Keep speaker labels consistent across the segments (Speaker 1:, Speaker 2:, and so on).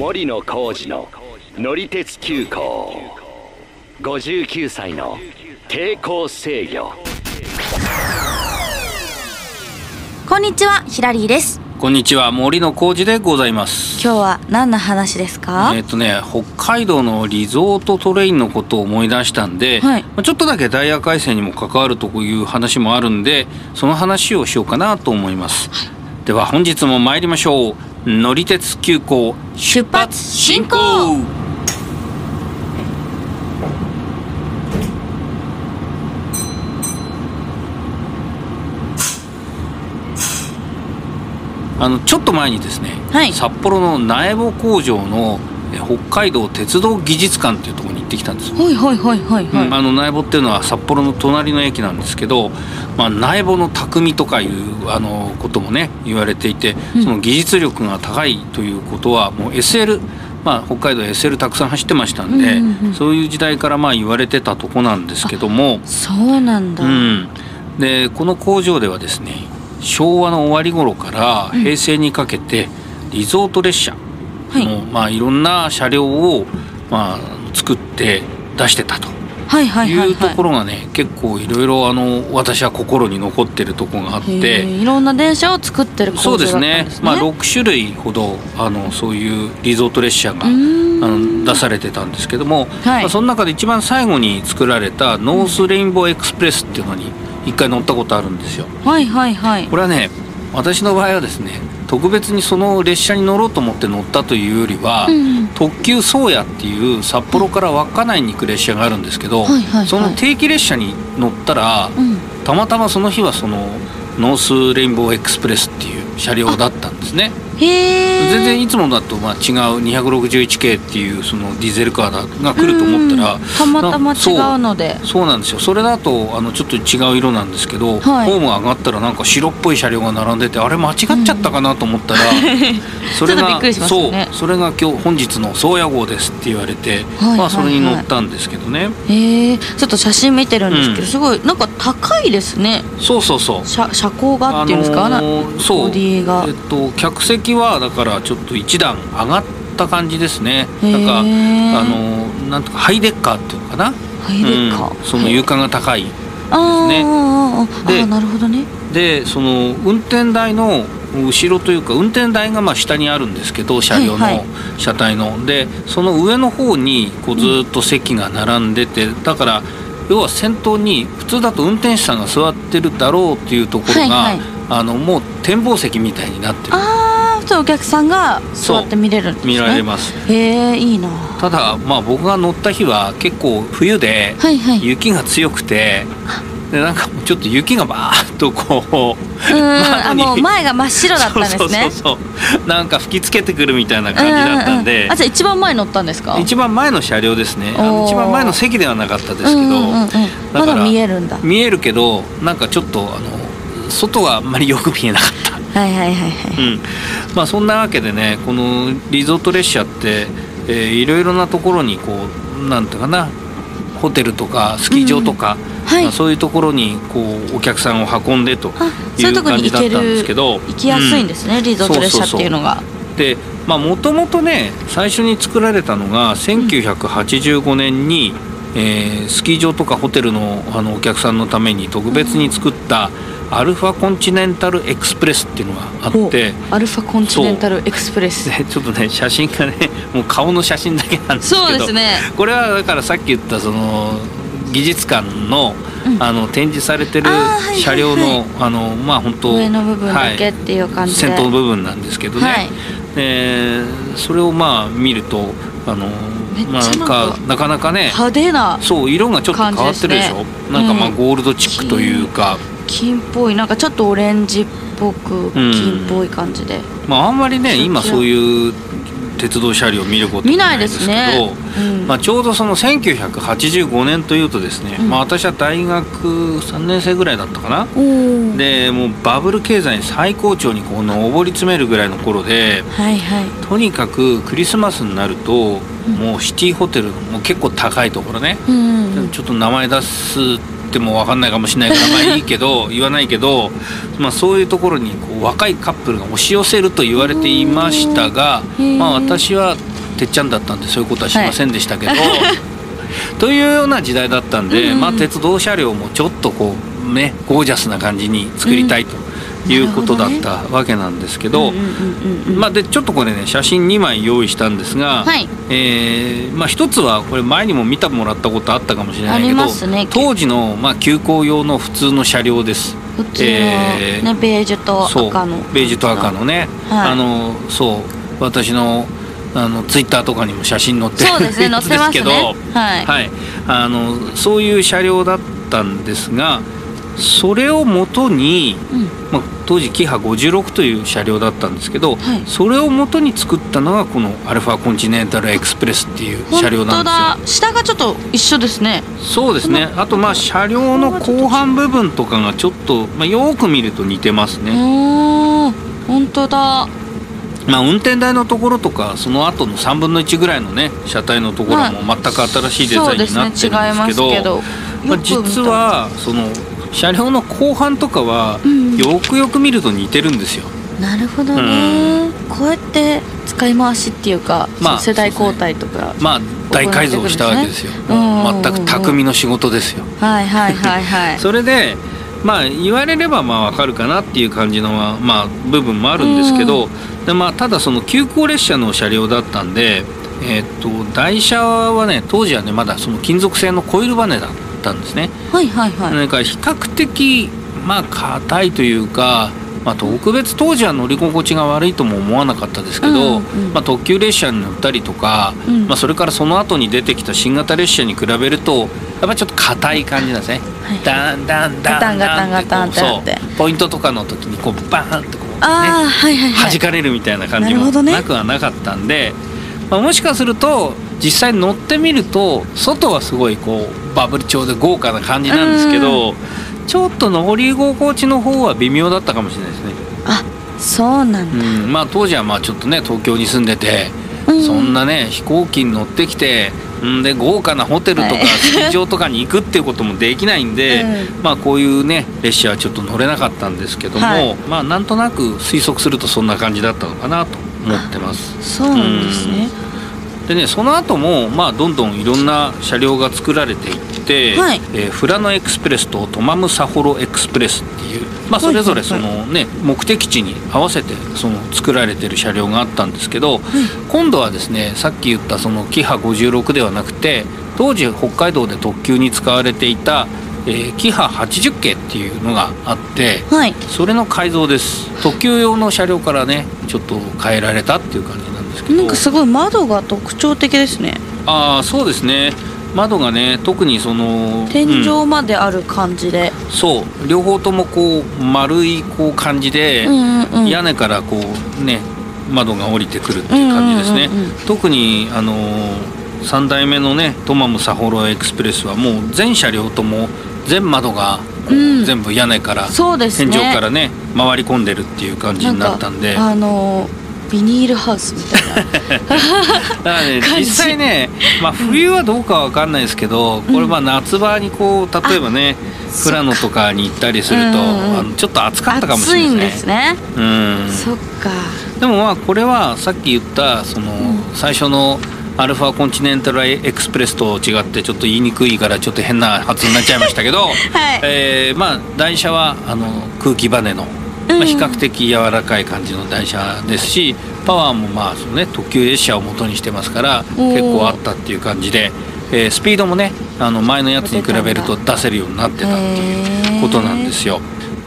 Speaker 1: 森野浩二の乗り鉄急行。59歳の抵抗制御。
Speaker 2: こんにちはヒラリーです。
Speaker 3: こんにちは森野浩二でございます。
Speaker 2: 今日は何の話ですか、
Speaker 3: えっ、とね北海道のリゾートトレインのことを思い出したんで、
Speaker 2: はい。
Speaker 3: まあちょっとだけダイヤ改正にも関わるという話もあるんでその話をしようかなと思います、では本日も参りましょう乗り鉄急行
Speaker 2: 出発進行。
Speaker 3: あのちょっと前にですね、
Speaker 2: はい。
Speaker 3: 札幌の苗穂工場のえ北海道鉄道技術館っていうところに行ってきたんですよ。
Speaker 2: はいはいはいはいはい、
Speaker 3: うんあの苗穂っていうのは札幌の隣の駅なんですけど、まあ、苗穂の匠とかいうあのこともね言われていて
Speaker 2: うん。
Speaker 3: その技術力が高いということはもう SL まあ、北海道 SL たくさん走ってましたんで、
Speaker 2: うんうんうん。
Speaker 3: そういう時代からまあ言われてたとこなんですけども、
Speaker 2: そうなんだ、
Speaker 3: うん、でこの工場ではですね昭和の終わり頃から平成にかけてリゾート列車
Speaker 2: はい。
Speaker 3: の、まあ、いろんな車両を、まあ、作って出してたと。
Speaker 2: はいはいはい
Speaker 3: い。うと
Speaker 2: はい
Speaker 3: ころがね結構いろいろあの私は心に残ってるところがあって。
Speaker 2: いろんな電車を作ってる工
Speaker 3: そうですね。まあ、6種類ほどあのそういうリゾート列車があの出されてたんですけども、
Speaker 2: はい。
Speaker 3: まあ、その中で一番最後に作られたノースレインボーエクスプレスっていうのに一回乗ったことあるんですよ。
Speaker 2: はいはいはい。
Speaker 3: これはね私の場合はですね特別にその列車に乗ろうと思って乗ったというよりは、
Speaker 2: うん。
Speaker 3: 特急宗谷っていう札幌から稚内に行く列車があるんですけど、
Speaker 2: はいはいはい。
Speaker 3: その定期列車に乗ったら、
Speaker 2: うん。
Speaker 3: たまたまその日はそのノースレインボーエクスプレスっていう車両だったんですね。全然いつもだとまあ違う261系っていうそのディーゼルカーが来ると思ったら
Speaker 2: うん。たまたま違うので。
Speaker 3: そうなんですよ。それだとあのちょっと違う色なんですけど、
Speaker 2: はい。
Speaker 3: ホーム上がったらなんか白っぽい車両が並んでてあれ間違っちゃったかなと思ったら、それが
Speaker 2: ね。
Speaker 3: そうそれが今日本日の宗谷号ですって言われて、
Speaker 2: はい
Speaker 3: まあそれに乗ったんですけどね、
Speaker 2: へえちょっと写真見てるんですけど、
Speaker 3: うん。
Speaker 2: すごいなんか高いですね。
Speaker 3: そうそうそう。
Speaker 2: 車車高がっていうんですか、
Speaker 3: あのー
Speaker 2: な
Speaker 3: そう。
Speaker 2: ボディが。
Speaker 3: えっと客席はだからちょっと一段上がった感じですね。なんかあのーなんとかハイデッカーっていうのかな？
Speaker 2: ハイデッカー、
Speaker 3: うん。その床が高い
Speaker 2: あー
Speaker 3: ね
Speaker 2: なるほどね。
Speaker 3: でその運転台の後ろというか運転台がまあ下にあるんですけど車両の、
Speaker 2: はいはい。
Speaker 3: 車体の。でその上の方にこうずっと席が並んでて、だから要は先頭に普通だと運転手さんが座ってるだろうっていうところが、
Speaker 2: はいはい。
Speaker 3: あのもう展望席みたいになってる
Speaker 2: ああそうお客さんが座って見れるんですね。
Speaker 3: 見られます
Speaker 2: へえいいな。
Speaker 3: ただまあ僕が乗った日は結構冬で
Speaker 2: はいはい。
Speaker 3: 雪が強くてでなんかちょっと雪がバーッとこう
Speaker 2: うーんもう前が真っ白だったんですね。
Speaker 3: そうそうなんか吹きつけてくるみたいな感じだったんで、
Speaker 2: ううあじゃあ一番前乗ったんですか？
Speaker 3: 一番前の車両ですね。あの一番前の席ではなかったですけど、
Speaker 2: うんうんうん。うんまだ見えるんだ。
Speaker 3: 見えるけどなんかちょっとあの外はあんまりよく見えなかった。
Speaker 2: はいはいはいはい。
Speaker 3: うん、まあそんなわけでねこのリゾート列車って、えーいろいろなところにこうなんていうかなホテルとかスキー場とか、
Speaker 2: はい。
Speaker 3: まあ、そういうところにこうお客さんを運んでと
Speaker 2: あ
Speaker 3: い
Speaker 2: そう
Speaker 3: 感じだったんですけ
Speaker 2: る
Speaker 3: ど
Speaker 2: 行きやすいんですね、リゾート列車っていうのが。
Speaker 3: でまあもともとね最初に作られたのが1985年に、えースキー場とかホテルのあのお客さんのために特別に作ったアルファコンチネンタルエクスプレスっていうのがあって。
Speaker 2: アルファコンチネンタルエクスプレス。
Speaker 3: でちょっとね写真がねもう顔の写真だけなんですけど
Speaker 2: そうですね。
Speaker 3: これはだからさっき言ったその技術館の,、
Speaker 2: うん。
Speaker 3: あの展示されてる
Speaker 2: あーはいはいはい。
Speaker 3: 車両の、あのまあ本当
Speaker 2: 上の部分だけ
Speaker 3: はい
Speaker 2: っていう感じで、
Speaker 3: 先頭の部分なんですけどね、
Speaker 2: はい。
Speaker 3: でそれをまあ見るとあのまあなん
Speaker 2: か
Speaker 3: かなかなかね
Speaker 2: 派手な
Speaker 3: そう色がちょっと変わってるでしょ。
Speaker 2: ね。
Speaker 3: なんかまあ
Speaker 2: うん。
Speaker 3: ゴールドチックというか、
Speaker 2: 金っぽい。なんかちょっとオレンジっぽく金っぽい感じで、
Speaker 3: まああんまりね今そういう鉄道車両を見ること
Speaker 2: 見ないで
Speaker 3: すすけど
Speaker 2: ね、うん
Speaker 3: まあ、ちょうどその1985年というとですね、
Speaker 2: うん。
Speaker 3: まあ、私は大学3年生ぐらいだったかな、でもうバブル経済最高潮にこう上り詰めるぐらいの頃で
Speaker 2: はいはい。
Speaker 3: とにかくクリスマスになると、もうシティホテルもう結構高いところね、
Speaker 2: うん。
Speaker 3: ちょっと名前出すっても分かんないかもしれないからまあいいけど 言わないけど、まあ、そういうところにこう若いカップルが押し寄せると言われていましたが、まあ、私はてっちゃんだったんでそういうことはしませんでしたけど。はい というような時代だったんで、まあ、鉄道車両もちょっとこうねゴージャスな感じに作りたいと。いうことだったわけなんですけど、まあでちょっとこれね写真2枚用意したんですが、
Speaker 2: はい、
Speaker 3: えー、まあ一つはこれ前にも見てもらったことあったかもしれないけど、
Speaker 2: ね、
Speaker 3: 当時のまあ急行用の普通の車両です。
Speaker 2: 普通の、えー、ねベージュと赤の。
Speaker 3: ベージュと赤のね、はい、あのそう私のあのツイッターとかにも写真載ってるんですけど、
Speaker 2: ね、はい、
Speaker 3: はい、あのそういう車両だったんですがそれをもとに、うん、まあ、当時キハ56という車両だったんですけど、はい、それをもとに作ったのがこのアルファコンチネンタルエクスプレスっていう車両なんです
Speaker 2: よ。下がちょっと一緒ですね。
Speaker 3: そうですね。あとまあ車両の後半部分とかがちょっと、まあ、よく見ると似てますね。
Speaker 2: 本当だ。
Speaker 3: まあ、運転台のところとかその後の3分の1ぐらいのね車体のところも全く新しいデザインになってるんですけど,、まあ、実はその車両の後半とかはよくよく見ると似てるんですよ。
Speaker 2: なるほどね、うん、こうやって使い回しっていうか、まあ、世代交代とか、
Speaker 3: まあ大改造したわけですよ、全く匠の仕事ですよ。
Speaker 2: はいはいはいはい。
Speaker 3: それでまあ言われればまあわかるかなっていう感じのまあ部分もあるんですけど、でまあただその急行列車の車両だったんで、えっと台車はね当時はねまだその金属製のコイルバネだったんですね。
Speaker 2: はいはいはい。
Speaker 3: なんか比較的まあ硬いというか。まあ、特別当時は乗り心地が悪いとも思わなかったですけど、うんうん、まあ、特急列車に乗ったりとか、うん、まあ、それからその後に出てきた新型列車に比べるとやっぱりちょっと硬い感じなんですね。はい、ダンダンダンダンダンってそうポイントとかの時にこうバーンってこうね、はいはいはい、弾かれるみたいな感じもなくはなかったんで、ね、まあ、もしかすると実際乗ってみると外はすごいこうバブル調で豪華な感じなんですけど、ちょっと乗り心地の方は微妙だったかもしれないですね。
Speaker 2: あそうなんだ、
Speaker 3: うん、まあ当時はまあちょっとね東京に住んでて、うん、そんなね飛行機に乗ってきてんで豪華なホテルとかスキー場とかに行くっていうこともできないんで、うん、まあこういうね列車はちょっと乗れなかったんですけども、はい、まあなんとなく推測するとそんな感じだったのかなと思ってます。
Speaker 2: そうなんですね、
Speaker 3: でねその後もまあどんどんいろんな車両が作られていって、はい、えー、フラノエクスプレスとトマムサホロエクスプレスっていう、まあ、それぞれそのね、目的地に合わせてその作られてる車両があったんですけど、はい、今度はですねさっき言ったそのキハ56ではなくて当時北海道で特急に使われていたえー、キハ80系っていうのがあって、はい、それの改造です。特急用の車両からねちょっと変えられたっていう感じなんですけど。
Speaker 2: なんかすごい窓が特徴的ですね。
Speaker 3: ああそうですね。窓がね特にその
Speaker 2: 天井まである感じで、
Speaker 3: うん、そう。両方ともこう丸いこう感じで、うんうん、屋根からこうね窓が降りてくるっていう感じですね、うんうんうん、特にあの3代目のねトマムサホロエクスプレスはもう全車両とも全窓が全部屋根から、うんね、天井からね回り込んでるっていう感じになったんで。
Speaker 2: あのビニールハウスみたいな。だから
Speaker 3: ね実際ね、まあ、冬はどうかは分かんないですけど、これまあ夏場にこう例えばね富良野とかに行ったりすると、あのちょっと暑かったかもしれない
Speaker 2: ですね。
Speaker 3: うん、
Speaker 2: そっか。
Speaker 3: でもまあこれはさっき言ったその最初の、アルファコンチネンタルエクスプレスと違ってちょっと言いにくいからちょっと変な発音になっちゃいましたけど、はい。えー、まあ台車はあの空気バネのまあ、比較的柔らかい感じの台車ですしパワーもまあその、ね、特急列車を元にしてますから結構あったっていう感じで、えー、スピードもねあの前のやつに比べると出せるようになってたっていうことなんですよ。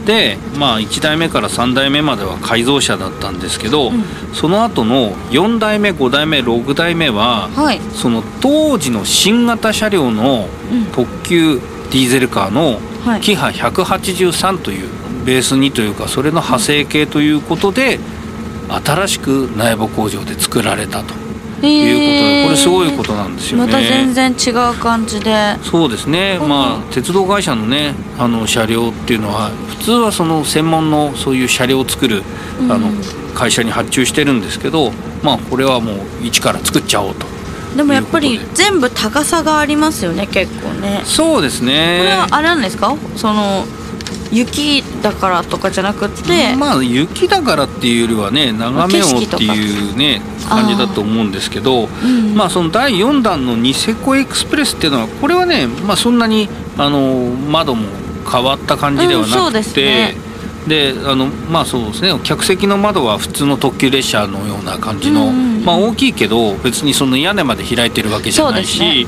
Speaker 3: でまあ1代目から3代目までは改造車だったんですけど、うん、その後の4代目5代目6代目は、はい、その当時の新型車両の特急ディーゼルカーのキハ183というベースにというかそれの派生系ということで新しく内部工場で作られたということでこれすごいことなんですよね。
Speaker 2: また全然違う感じで。
Speaker 3: そうですね、まあ鉄道会社のねあの車両っていうのは普通はその専門のそういう車両を作るあの会社に発注してるんですけど、まあこれはもう一から作っちゃおうと。
Speaker 2: でもやっぱり全部高さがありますよね結構ね。
Speaker 3: そうですね。
Speaker 2: これはあれなんですか？その雪だからとかじゃなくて
Speaker 3: まあ雪だからっていうよりはね眺めようっていうね感じだと思うんですけど、うん。まあその第4弾のニセコエクスプレスっていうのはこれはね、まあ、そんなにあの窓も変わった感じではなくて、うん、で、ね、あのまあそうですね客席の窓は普通の特急列車のような感じの、うんまあ、大きいけど別にその屋根まで開いてるわけじゃないし、ね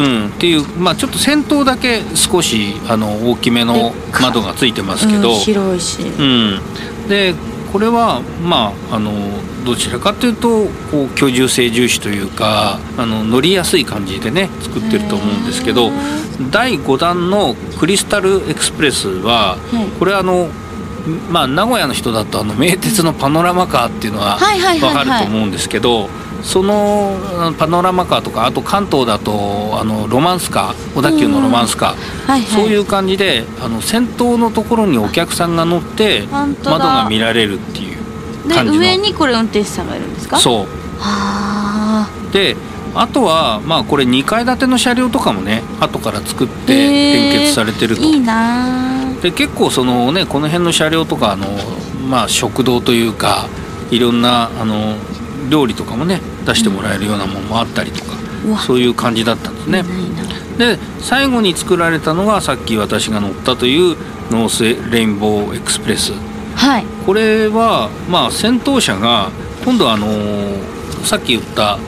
Speaker 3: うん、うん、っていう、まあ、ちょっと先頭だけ少しあの大きめの窓がついてますけど、
Speaker 2: 広いし、
Speaker 3: うん、でこれはまああのどちらかというとこう居住性重視というかあの乗りやすい感じでね作ってると思うんですけど第5弾のクリスタルエクスプレスは、これあのまあ、名古屋の人だとあの名鉄のパノラマカーっていうのは分かると思うんですけどそのパノラマカーとかあと関東だとあのロマンスカー小田急のロマンスカー、はいはい、そういう感じであの先頭のところにお客さんが乗って窓が見られるっていう感じの。
Speaker 2: 上にこれ運転手さんがいるんですか？
Speaker 3: そう。であとはまあこれ2階建ての車両とかもね後から作って連結されてると。
Speaker 2: いいな。
Speaker 3: で結構そのねこの辺の車両とかあの、まあ、食堂というかいろんなあの料理とかもね出してもらえるようなものもあったりとか、うん、そういう感じだったんですね。で最後に作られたのがさっき私が乗ったというノースレインボーエクスプレス、
Speaker 2: はい、
Speaker 3: これはまあ先頭車が今度はあのさっき言った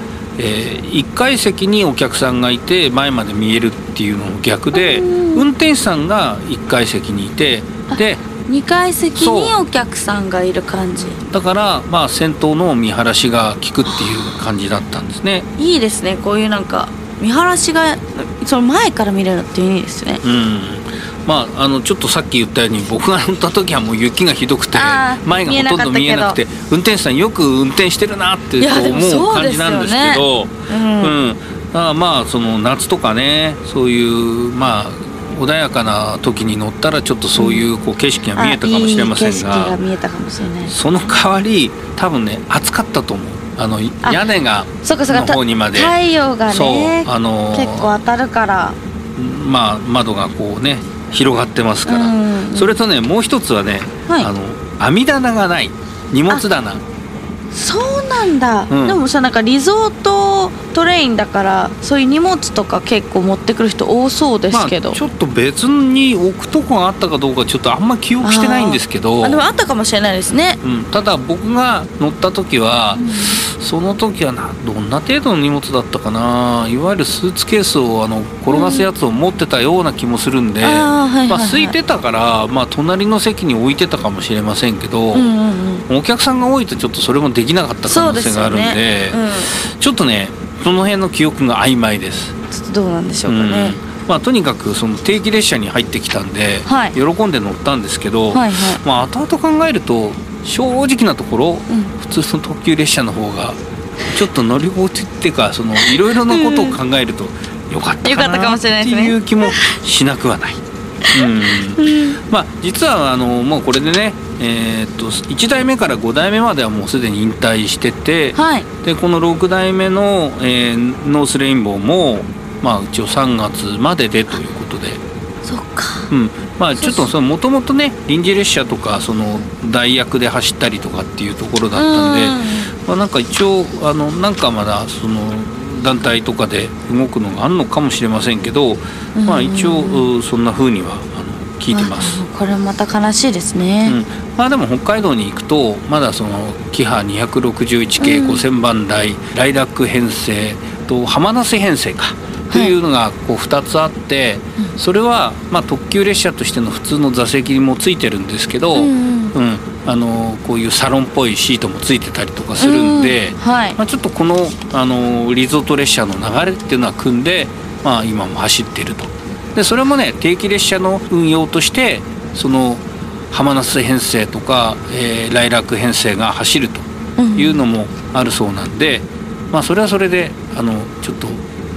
Speaker 3: えー、1階席にお客さんがいて前まで見えるっていうのの逆で運転手さんが1階席にいてで
Speaker 2: 2階席にお客さんがいる感じ。
Speaker 3: だからまあ先頭の見晴らしが効くっていう感じだったんですね。
Speaker 2: いいですね。こういうなんか見晴らしがその前から見れるっていいですね。
Speaker 3: うん。まあ、あのちょっとさっき言ったように僕が乗った時はもう雪がひどくて前がほとんど見えなくて運転手さんよく運転してるなって思う感じなんですけど、うん。だまあその夏とかねそういうまあ穏やかな時に乗ったらちょっとそういうこう景色が見えたかもしれませんがその代わり多分ね暑かったと思う。あの屋根がの方にまで。
Speaker 2: 太陽がねあの結構当たるから。
Speaker 3: まあ窓がこうね広がってますから、それとねもう一つはね、はい、あの網棚がない荷物棚
Speaker 2: そうなんだ、うん、でもさなんかリゾートトレインだからそういう荷物とか結構持ってくる人多そうですけど、
Speaker 3: まあ、ちょっと別に置くとこがあったかどうかちょっとあんま記憶してないんですけど。
Speaker 2: あでもあったかもしれないですね、
Speaker 3: うん、ただ僕が乗った時は、うん、その時はなどんな程度の荷物だったかな。いわゆるスーツケースをあの転がすやつを持ってたような気もするんで、うん、まあ、空いてたから、まあ、隣の席に置いてたかもしれませんけど、うんうんうん、お客さんが多いとちょっとそれもできなかった可能性があるんで、ね。うん、ちょっとねその辺の記憶が曖昧です。
Speaker 2: ちょっとどうなんでしょうかね、
Speaker 3: うん、まあ、とにかくその定期列車に入ってきたんで、はい、喜んで乗ったんですけど、はいはい、まあ、後々考えると正直なところ、うん、普通の特急列車の方がちょっと乗り心地っていうかそのいろいろなことを考えるとよかったかなっていう気もしなくはない。うん、まあ実はあのもうこれでねえー、っと1代目から5代目まではもうすでに引退してて、はい、でこの6代目の、えー、ノースレインボーも、まあ、一応3月まででということで。
Speaker 2: そっか。
Speaker 3: うん。まあ、ちょっともともとね臨時列車とかその代役で走ったりとかっていうところだったんで、まあ、なんか一応あのなんかまだその団体とかで動くのがあるのかもしれませんけど、まあ、一応そんなふうには聞いてます。
Speaker 2: これまた悲しいですね、
Speaker 3: うん、まあでも北海道に行くとまだそのキハ261系5000番台、うん、ライラック編成と浜那須編成か。というのがこう2つあって、はい、それはまあ特急列車としての普通の座席にもついてるんですけど、うん、うん、あのこういうサロンっぽいシートもついてたりとかするんで、はい、まあ、ちょっとこのあのリゾート列車の流れっていうのは組んで、まあ、今も走っていると。でそれもね定期列車の運用としてその浜那須編成とか、えー、来楽編成が走るというのもあるそうなんで、うん、まあそれはそれであのちょっと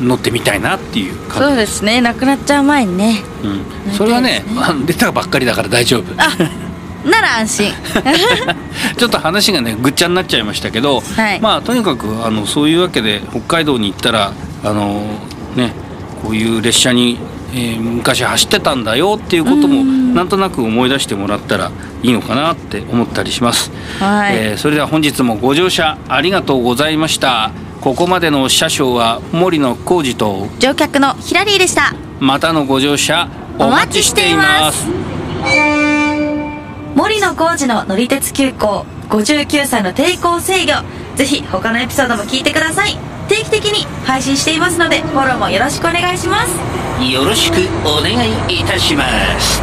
Speaker 3: 乗ってみたいなっていう感じ。
Speaker 2: そうですね。なくなっちゃう前にね、
Speaker 3: うん、それはね、ね、出たばっかりだから大丈夫。
Speaker 2: あなら安心。
Speaker 3: ちょっと話がねぐっちゃになっちゃいましたけど、
Speaker 2: はい。
Speaker 3: まあとにかくあのそういうわけで北海道に行ったらあのねこういう列車に、えー昔走ってたんだよっていうこともなんとなく思い出してもらったらいいのかなって思ったりします、
Speaker 2: はい、
Speaker 3: えーそれでは本日もご乗車ありがとうございました。ここまでの車掌は森野浩二と
Speaker 2: 乗客のヒラリーでした。
Speaker 3: またのご乗車お待ちしています。
Speaker 2: 森野浩二の乗り鉄急行59歳の抵抗制御。ぜひ他のエピソードも聞いてください定期的に配信していますのでフォローもよろしくお願いします。
Speaker 1: よろしくお願いいたします。